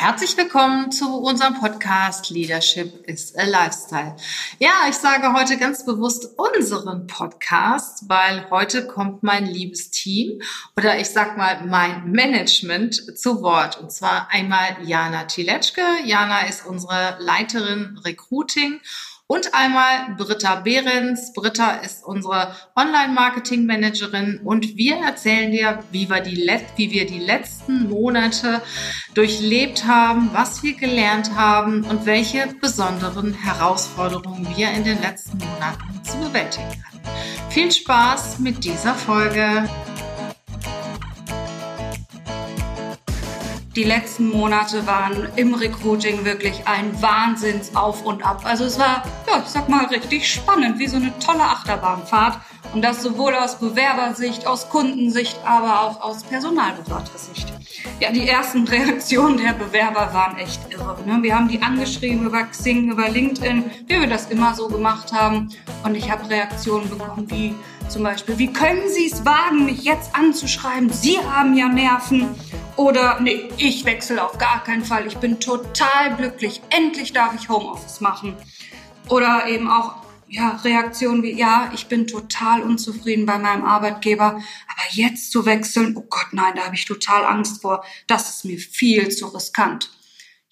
Herzlich willkommen zu unserem Podcast Leadership is a Lifestyle. Ja, ich sage heute ganz bewusst unseren Podcast, weil heute kommt mein liebes Team oder ich sag mal mein Management zu Wort. Und zwar einmal Jana Tiletschke. Jana ist unsere Leiterin Recruiting und einmal Britta Behrens. Britta ist unsere Online-Marketing-Managerin und wir erzählen dir, wie wir, die wie wir die letzten Monate durchlebt haben, was wir gelernt haben und welche besonderen Herausforderungen wir in den letzten Monaten zu bewältigen hatten. Viel Spaß mit dieser Folge. Die letzten Monate waren im Recruiting wirklich ein Wahnsinns auf und ab. Also es war, ja, ich sag mal, richtig spannend, wie so eine tolle Achterbahnfahrt. Und das sowohl aus Bewerbersicht, aus Kundensicht, aber auch aus Personalberatersicht. Ja, die ersten Reaktionen der Bewerber waren echt irre. Ne? Wir haben die angeschrieben über Xing, über LinkedIn, wie wir das immer so gemacht haben. Und ich habe Reaktionen bekommen wie zum Beispiel, wie können Sie es wagen, mich jetzt anzuschreiben? Sie haben ja Nerven. Oder nee, ich wechsle auf gar keinen Fall. Ich bin total glücklich. Endlich darf ich Homeoffice machen. Oder eben auch ja, Reaktionen wie, ja, ich bin total unzufrieden bei meinem Arbeitgeber, aber jetzt zu wechseln, oh Gott, nein, da habe ich total Angst vor. Das ist mir viel zu riskant.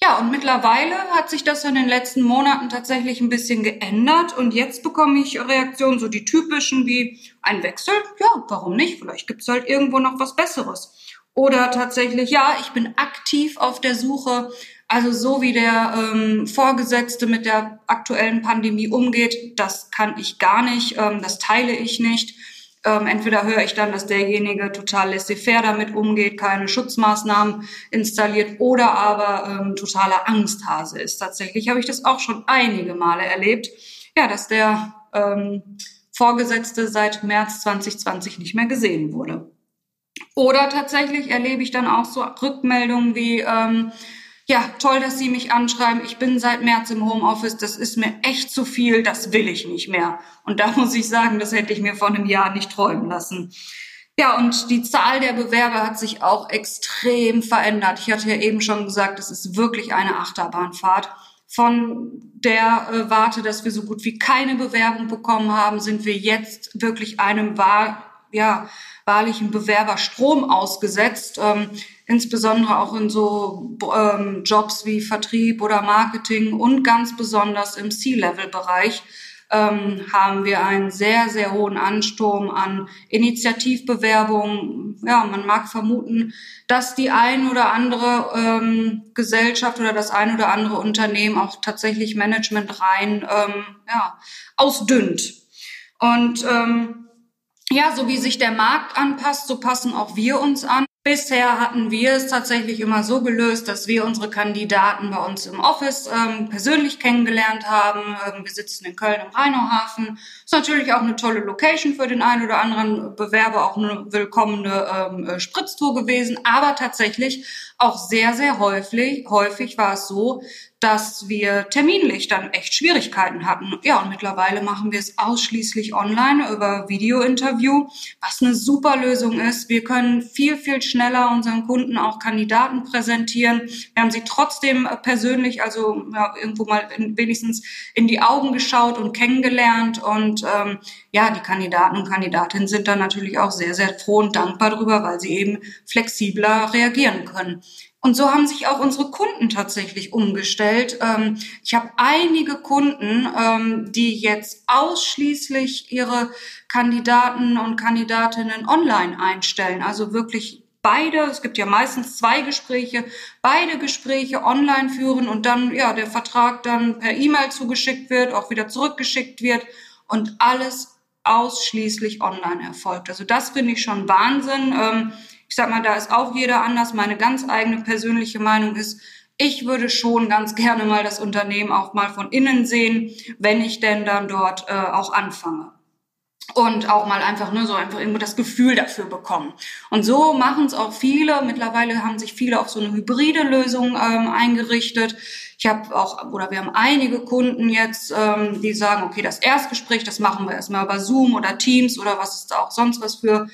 Ja, und mittlerweile hat sich das in den letzten Monaten tatsächlich ein bisschen geändert und jetzt bekomme ich Reaktionen, so die typischen wie ein Wechsel. Ja, warum nicht? Vielleicht gibt's halt irgendwo noch was Besseres. Oder tatsächlich, ja, ich bin aktiv auf der Suche. Also so wie der ähm, Vorgesetzte mit der aktuellen Pandemie umgeht, das kann ich gar nicht, ähm, das teile ich nicht. Ähm, entweder höre ich dann, dass derjenige total laissez-faire damit umgeht, keine Schutzmaßnahmen installiert oder aber ähm, totaler Angsthase ist. Tatsächlich habe ich das auch schon einige Male erlebt, ja, dass der ähm, Vorgesetzte seit März 2020 nicht mehr gesehen wurde. Oder tatsächlich erlebe ich dann auch so Rückmeldungen wie, ähm, ja, toll, dass Sie mich anschreiben. Ich bin seit März im Homeoffice. Das ist mir echt zu viel. Das will ich nicht mehr. Und da muss ich sagen, das hätte ich mir vor einem Jahr nicht träumen lassen. Ja, und die Zahl der Bewerber hat sich auch extrem verändert. Ich hatte ja eben schon gesagt, es ist wirklich eine Achterbahnfahrt. Von der äh, Warte, dass wir so gut wie keine Bewerbung bekommen haben, sind wir jetzt wirklich einem wahr, ja, wahrlichen Bewerberstrom ausgesetzt. Ähm, insbesondere auch in so ähm, Jobs wie Vertrieb oder Marketing und ganz besonders im C-Level-Bereich ähm, haben wir einen sehr, sehr hohen Ansturm an Initiativbewerbungen. Ja, man mag vermuten, dass die ein oder andere ähm, Gesellschaft oder das ein oder andere Unternehmen auch tatsächlich Management rein ähm, ja, ausdünnt. Und ähm, ja, so wie sich der Markt anpasst, so passen auch wir uns an. Bisher hatten wir es tatsächlich immer so gelöst, dass wir unsere Kandidaten bei uns im Office ähm, persönlich kennengelernt haben. Ähm, wir sitzen in Köln im Rheinauhafen. Ist natürlich auch eine tolle Location für den einen oder anderen Bewerber, auch eine willkommene ähm, äh, Spritztour gewesen. Aber tatsächlich auch sehr, sehr häufig, häufig war es so, dass wir terminlich dann echt Schwierigkeiten hatten. Ja, und mittlerweile machen wir es ausschließlich online über Videointerview, was eine super Lösung ist. Wir können viel, viel schneller unseren Kunden auch Kandidaten präsentieren. Wir haben sie trotzdem persönlich, also ja, irgendwo mal in, wenigstens in die Augen geschaut und kennengelernt. Und ähm, ja, die Kandidaten und Kandidatinnen sind dann natürlich auch sehr, sehr froh und dankbar darüber, weil sie eben flexibler reagieren können. Und so haben sich auch unsere Kunden tatsächlich umgestellt. Ähm, ich habe einige Kunden, ähm, die jetzt ausschließlich ihre Kandidaten und Kandidatinnen online einstellen. Also wirklich beide, es gibt ja meistens zwei Gespräche, beide Gespräche online führen und dann ja der Vertrag dann per E-Mail zugeschickt wird, auch wieder zurückgeschickt wird und alles ausschließlich online erfolgt. Also das finde ich schon Wahnsinn. Ähm, ich sag mal, da ist auch jeder anders. Meine ganz eigene persönliche Meinung ist, ich würde schon ganz gerne mal das Unternehmen auch mal von innen sehen, wenn ich denn dann dort äh, auch anfange. Und auch mal einfach nur so einfach irgendwo das Gefühl dafür bekommen. Und so machen es auch viele. Mittlerweile haben sich viele auf so eine hybride Lösung ähm, eingerichtet. Ich habe auch, oder wir haben einige Kunden jetzt, ähm, die sagen, okay, das Erstgespräch, das machen wir erstmal über Zoom oder Teams oder was ist da auch sonst was für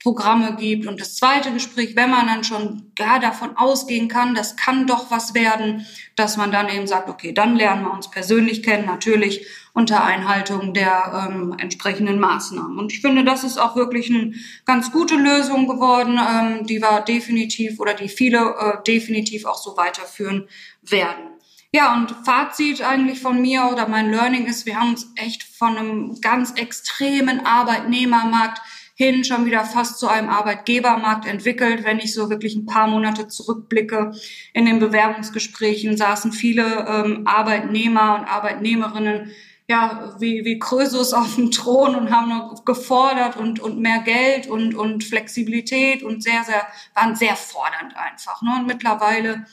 Programme gibt. Und das zweite Gespräch, wenn man dann schon ja, davon ausgehen kann, das kann doch was werden, dass man dann eben sagt, okay, dann lernen wir uns persönlich kennen, natürlich unter Einhaltung der ähm, entsprechenden Maßnahmen. Und ich finde, das ist auch wirklich eine ganz gute Lösung geworden, ähm, die wir definitiv oder die viele äh, definitiv auch so weiterführen werden. Ja, und Fazit eigentlich von mir oder mein Learning ist, wir haben uns echt von einem ganz extremen Arbeitnehmermarkt hin schon wieder fast zu einem Arbeitgebermarkt entwickelt. Wenn ich so wirklich ein paar Monate zurückblicke, in den Bewerbungsgesprächen saßen viele ähm, Arbeitnehmer und Arbeitnehmerinnen ja, wie, wie Krösus auf dem Thron und haben noch gefordert und, und mehr Geld und, und Flexibilität und sehr, sehr, waren sehr fordernd einfach. Ne? Und mittlerweile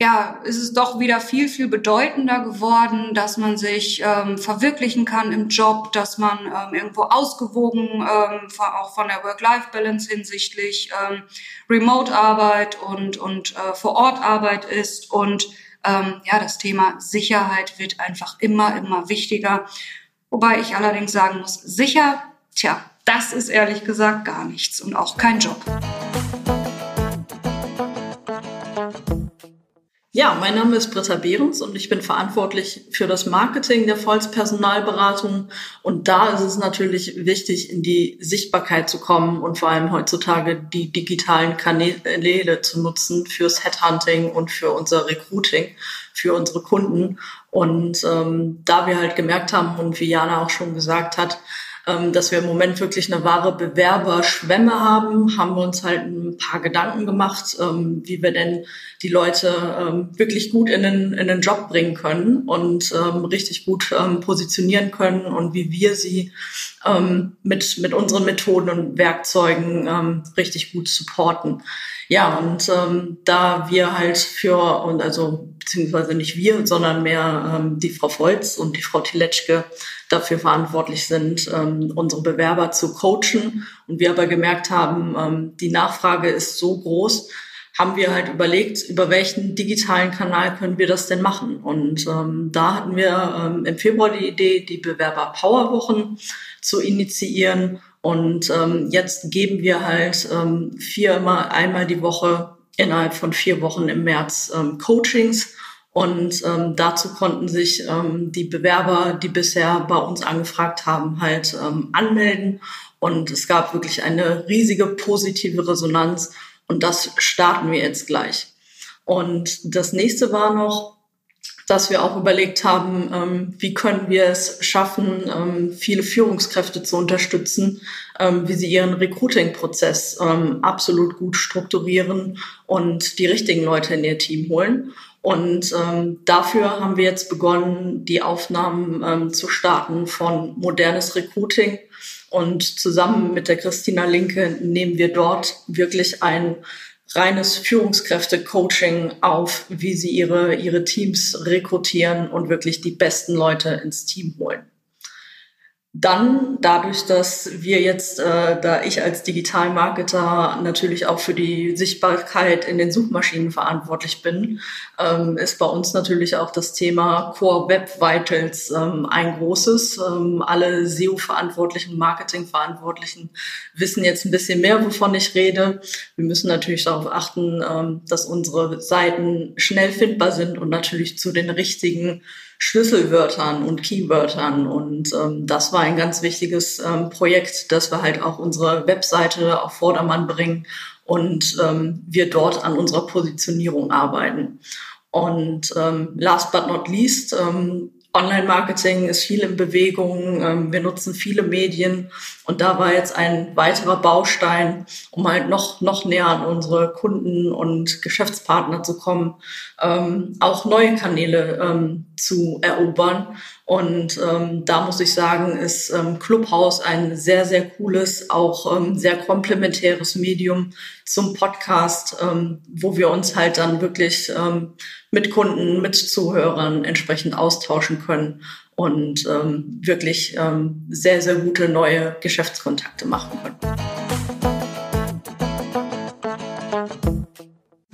ja, ist es doch wieder viel, viel bedeutender geworden, dass man sich ähm, verwirklichen kann im Job, dass man ähm, irgendwo ausgewogen, ähm, auch von der Work-Life-Balance hinsichtlich ähm, Remote-Arbeit und, und äh, Vor-Ort-Arbeit ist. Und ähm, ja, das Thema Sicherheit wird einfach immer, immer wichtiger. Wobei ich allerdings sagen muss, sicher, tja, das ist ehrlich gesagt gar nichts und auch kein Job. Ja, mein Name ist Britta Behrens und ich bin verantwortlich für das Marketing der Volz Personalberatung. Und da ist es natürlich wichtig, in die Sichtbarkeit zu kommen und vor allem heutzutage die digitalen Kanäle zu nutzen fürs Headhunting und für unser Recruiting, für unsere Kunden. Und ähm, da wir halt gemerkt haben und wie Jana auch schon gesagt hat, dass wir im Moment wirklich eine wahre Bewerberschwemme haben, haben wir uns halt ein paar Gedanken gemacht, ähm, wie wir denn die Leute ähm, wirklich gut in den, in den Job bringen können und ähm, richtig gut ähm, positionieren können und wie wir sie ähm, mit, mit unseren Methoden und Werkzeugen ähm, richtig gut supporten. Ja, und ähm, da wir halt für, und also beziehungsweise nicht wir, sondern mehr ähm, die Frau Volz und die Frau Tiletschke dafür verantwortlich sind, ähm, unsere Bewerber zu coachen. Und wir aber gemerkt haben, ähm, die Nachfrage ist so groß, haben wir halt überlegt, über welchen digitalen Kanal können wir das denn machen. Und ähm, da hatten wir ähm, im Februar die Idee, die Bewerber Power Wochen zu initiieren und ähm, jetzt geben wir halt ähm, viermal, einmal die Woche innerhalb von vier Wochen im März ähm, Coachings. Und ähm, dazu konnten sich ähm, die Bewerber, die bisher bei uns angefragt haben, halt ähm, anmelden. Und es gab wirklich eine riesige positive Resonanz. Und das starten wir jetzt gleich. Und das nächste war noch, dass wir auch überlegt haben, ähm, wie können wir es schaffen, ähm, viele Führungskräfte zu unterstützen, ähm, wie sie ihren Recruiting-Prozess ähm, absolut gut strukturieren und die richtigen Leute in ihr Team holen. Und ähm, dafür haben wir jetzt begonnen, die Aufnahmen ähm, zu starten von modernes Recruiting. Und zusammen mit der Christina Linke nehmen wir dort wirklich ein reines Führungskräfte-Coaching auf, wie sie ihre, ihre Teams rekrutieren und wirklich die besten Leute ins Team holen. Dann dadurch, dass wir jetzt, äh, da ich als Digitalmarketer natürlich auch für die Sichtbarkeit in den Suchmaschinen verantwortlich bin, ähm, ist bei uns natürlich auch das Thema Core Web Vitals ähm, ein großes. Ähm, alle SEO-Verantwortlichen, Marketing-Verantwortlichen wissen jetzt ein bisschen mehr, wovon ich rede. Wir müssen natürlich darauf achten, ähm, dass unsere Seiten schnell findbar sind und natürlich zu den richtigen Schlüsselwörtern und Keywörtern. Und ähm, das war ein ganz wichtiges ähm, Projekt, dass wir halt auch unsere Webseite auf Vordermann bringen und ähm, wir dort an unserer Positionierung arbeiten. Und ähm, last but not least, ähm, Online-Marketing ist viel in Bewegung. Ähm, wir nutzen viele Medien und da war jetzt ein weiterer Baustein, um halt noch, noch näher an unsere Kunden und Geschäftspartner zu kommen, ähm, auch neue Kanäle ähm, zu erobern. Und ähm, da muss ich sagen, ist ähm, Clubhouse ein sehr, sehr cooles, auch ähm, sehr komplementäres Medium zum Podcast, ähm, wo wir uns halt dann wirklich ähm, mit Kunden, mit Zuhörern entsprechend austauschen können und ähm, wirklich ähm, sehr, sehr gute neue Geschäftskontakte machen können.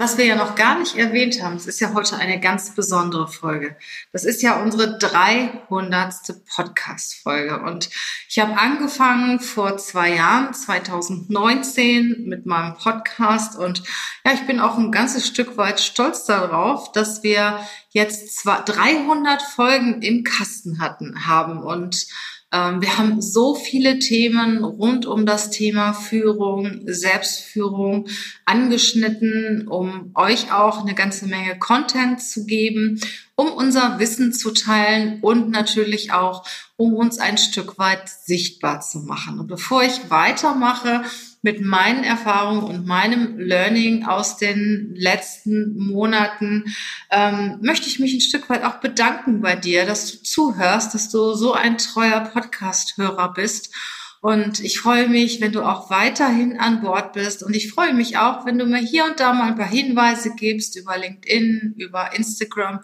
Was wir ja noch gar nicht erwähnt haben, es ist ja heute eine ganz besondere Folge. Das ist ja unsere 300. Podcast-Folge. Und ich habe angefangen vor zwei Jahren, 2019, mit meinem Podcast. Und ja, ich bin auch ein ganzes Stück weit stolz darauf, dass wir jetzt 300 Folgen im Kasten hatten, haben. Und wir haben so viele Themen rund um das Thema Führung, Selbstführung angeschnitten, um euch auch eine ganze Menge Content zu geben, um unser Wissen zu teilen und natürlich auch, um uns ein Stück weit sichtbar zu machen. Und bevor ich weitermache, mit meinen Erfahrungen und meinem Learning aus den letzten Monaten ähm, möchte ich mich ein Stück weit auch bedanken bei dir, dass du zuhörst, dass du so ein treuer Podcast-Hörer bist. Und ich freue mich, wenn du auch weiterhin an Bord bist. Und ich freue mich auch, wenn du mir hier und da mal ein paar Hinweise gibst über LinkedIn, über Instagram,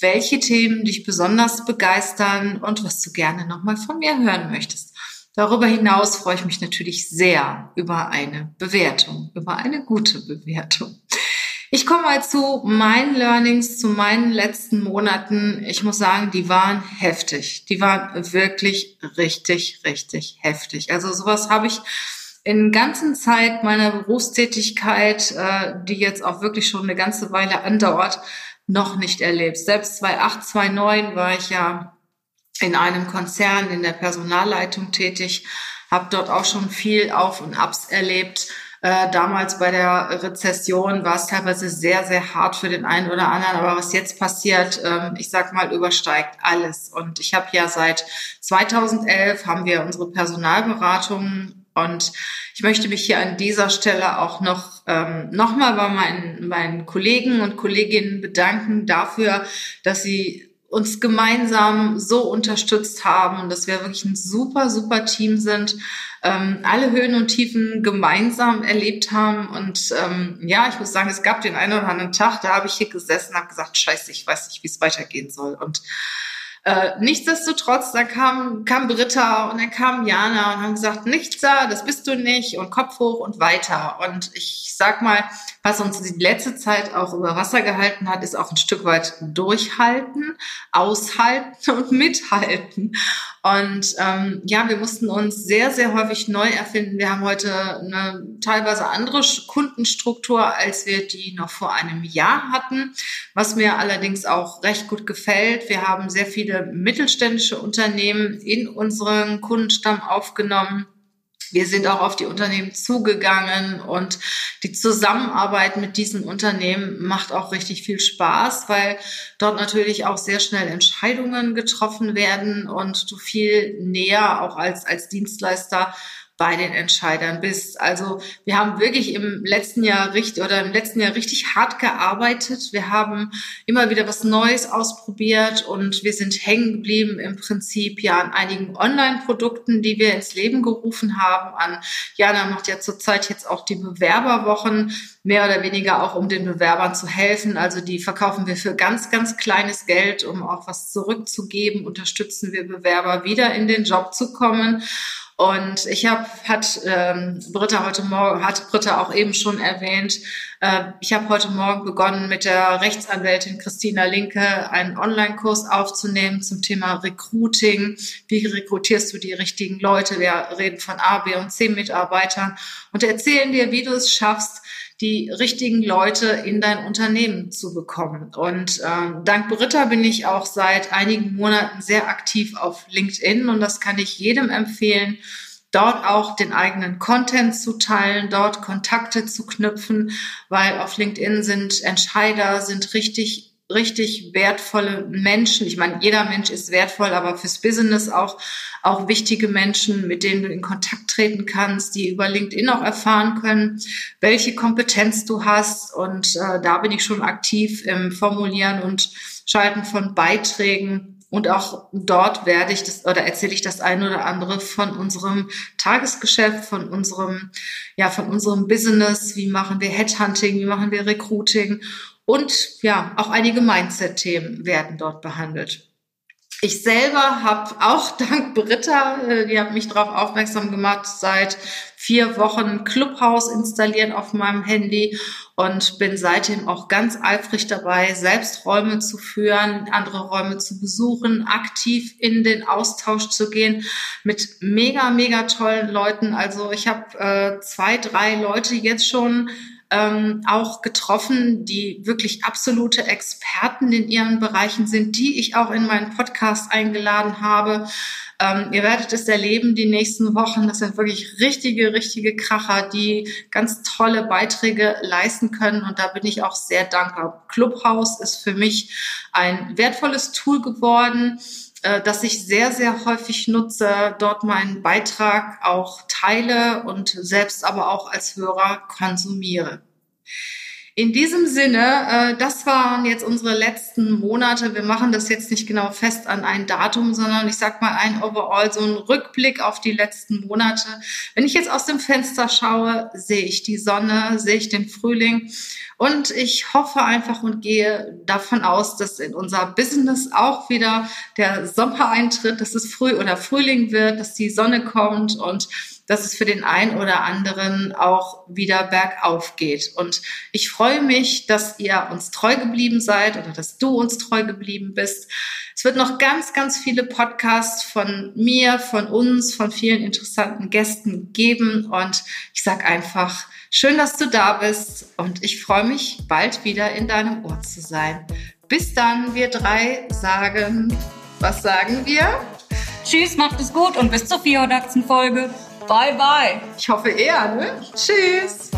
welche Themen dich besonders begeistern und was du gerne nochmal von mir hören möchtest. Darüber hinaus freue ich mich natürlich sehr über eine Bewertung, über eine gute Bewertung. Ich komme mal zu meinen Learnings, zu meinen letzten Monaten. Ich muss sagen, die waren heftig. Die waren wirklich richtig, richtig heftig. Also sowas habe ich in ganzen Zeit meiner Berufstätigkeit, äh, die jetzt auch wirklich schon eine ganze Weile andauert, noch nicht erlebt. Selbst 2008, 2009 war ich ja in einem Konzern in der Personalleitung tätig, habe dort auch schon viel Auf und Abs erlebt. Äh, damals bei der Rezession war es teilweise sehr, sehr hart für den einen oder anderen. Aber was jetzt passiert, äh, ich sag mal, übersteigt alles. Und ich habe ja seit 2011 haben wir unsere Personalberatung und ich möchte mich hier an dieser Stelle auch noch ähm, nochmal bei meinen, meinen Kollegen und Kolleginnen bedanken dafür, dass sie uns gemeinsam so unterstützt haben und dass wir wirklich ein super, super Team sind, ähm, alle Höhen und Tiefen gemeinsam erlebt haben. Und ähm, ja, ich muss sagen, es gab den einen oder anderen Tag, da habe ich hier gesessen und habe gesagt, scheiße, ich weiß nicht, wie es weitergehen soll. Und äh, nichtsdestotrotz, da kam, kam Britta und dann kam Jana und haben gesagt, nichts da, das bist du nicht und Kopf hoch und weiter. Und ich sag mal, was uns die letzte Zeit auch über Wasser gehalten hat, ist auch ein Stück weit durchhalten, aushalten und mithalten. Und ähm, ja, wir mussten uns sehr, sehr häufig neu erfinden. Wir haben heute eine teilweise andere Kundenstruktur, als wir die noch vor einem Jahr hatten, was mir allerdings auch recht gut gefällt. Wir haben sehr viele mittelständische Unternehmen in unseren Kundenstamm aufgenommen. Wir sind auch auf die Unternehmen zugegangen und die Zusammenarbeit mit diesen Unternehmen macht auch richtig viel Spaß, weil dort natürlich auch sehr schnell Entscheidungen getroffen werden und du viel näher auch als, als Dienstleister bei den Entscheidern bist. Also wir haben wirklich im letzten Jahr richtig oder im letzten Jahr richtig hart gearbeitet. Wir haben immer wieder was Neues ausprobiert und wir sind hängen geblieben im Prinzip ja an einigen Online-Produkten, die wir ins Leben gerufen haben. An Jana macht ja zurzeit jetzt auch die Bewerberwochen mehr oder weniger auch um den Bewerbern zu helfen. Also die verkaufen wir für ganz, ganz kleines Geld, um auch was zurückzugeben. Unterstützen wir Bewerber wieder in den Job zu kommen. Und ich habe, hat ähm, Britta heute Morgen, hat Britta auch eben schon erwähnt, äh, ich habe heute Morgen begonnen mit der Rechtsanwältin Christina Linke einen Online-Kurs aufzunehmen zum Thema Recruiting. Wie rekrutierst du die richtigen Leute? Wir reden von A, B und C Mitarbeitern und erzählen dir, wie du es schaffst, die richtigen Leute in dein Unternehmen zu bekommen. Und ähm, dank Britta bin ich auch seit einigen Monaten sehr aktiv auf LinkedIn und das kann ich jedem empfehlen, dort auch den eigenen Content zu teilen, dort Kontakte zu knüpfen, weil auf LinkedIn sind Entscheider, sind richtig richtig wertvolle Menschen. Ich meine, jeder Mensch ist wertvoll, aber fürs Business auch, auch wichtige Menschen, mit denen du in Kontakt treten kannst, die über LinkedIn auch erfahren können, welche Kompetenz du hast. Und äh, da bin ich schon aktiv im Formulieren und Schalten von Beiträgen. Und auch dort werde ich das oder erzähle ich das eine oder andere von unserem Tagesgeschäft, von unserem, ja, von unserem Business. Wie machen wir Headhunting? Wie machen wir Recruiting? Und ja, auch einige Mindset-Themen werden dort behandelt. Ich selber habe auch dank Britta, äh, die hat mich darauf aufmerksam gemacht, seit vier Wochen Clubhouse installiert auf meinem Handy und bin seitdem auch ganz eifrig dabei, selbst Räume zu führen, andere Räume zu besuchen, aktiv in den Austausch zu gehen mit mega, mega tollen Leuten. Also ich habe äh, zwei, drei Leute jetzt schon ähm, auch getroffen, die wirklich absolute Experten in ihren Bereichen sind, die ich auch in meinen Podcast eingeladen habe. Ähm, ihr werdet es erleben die nächsten Wochen. Das sind wirklich richtige, richtige Kracher, die ganz tolle Beiträge leisten können. Und da bin ich auch sehr dankbar. Clubhouse ist für mich ein wertvolles Tool geworden äh, dass ich sehr, sehr häufig nutze, dort meinen Beitrag auch teile und selbst aber auch als Hörer konsumiere. In diesem Sinne, äh, das waren jetzt unsere letzten Monate. Wir machen das jetzt nicht genau fest an ein Datum, sondern ich sag mal ein Overall, so ein Rückblick auf die letzten Monate. Wenn ich jetzt aus dem Fenster schaue, sehe ich die Sonne, sehe ich den Frühling und ich hoffe einfach und gehe davon aus, dass in unser Business auch wieder der Sommer eintritt, dass es früh oder Frühling wird, dass die Sonne kommt und dass es für den einen oder anderen auch wieder bergauf geht. Und ich freue mich, dass ihr uns treu geblieben seid oder dass du uns treu geblieben bist. Es wird noch ganz, ganz viele Podcasts von mir, von uns, von vielen interessanten Gästen geben. Und ich sage einfach, schön, dass du da bist. Und ich freue mich, bald wieder in deinem Ohr zu sein. Bis dann, wir drei sagen, was sagen wir? Tschüss, macht es gut und bis zur 400. Folge. Bye, bye. Ich hoffe eher, ne? Tschüss.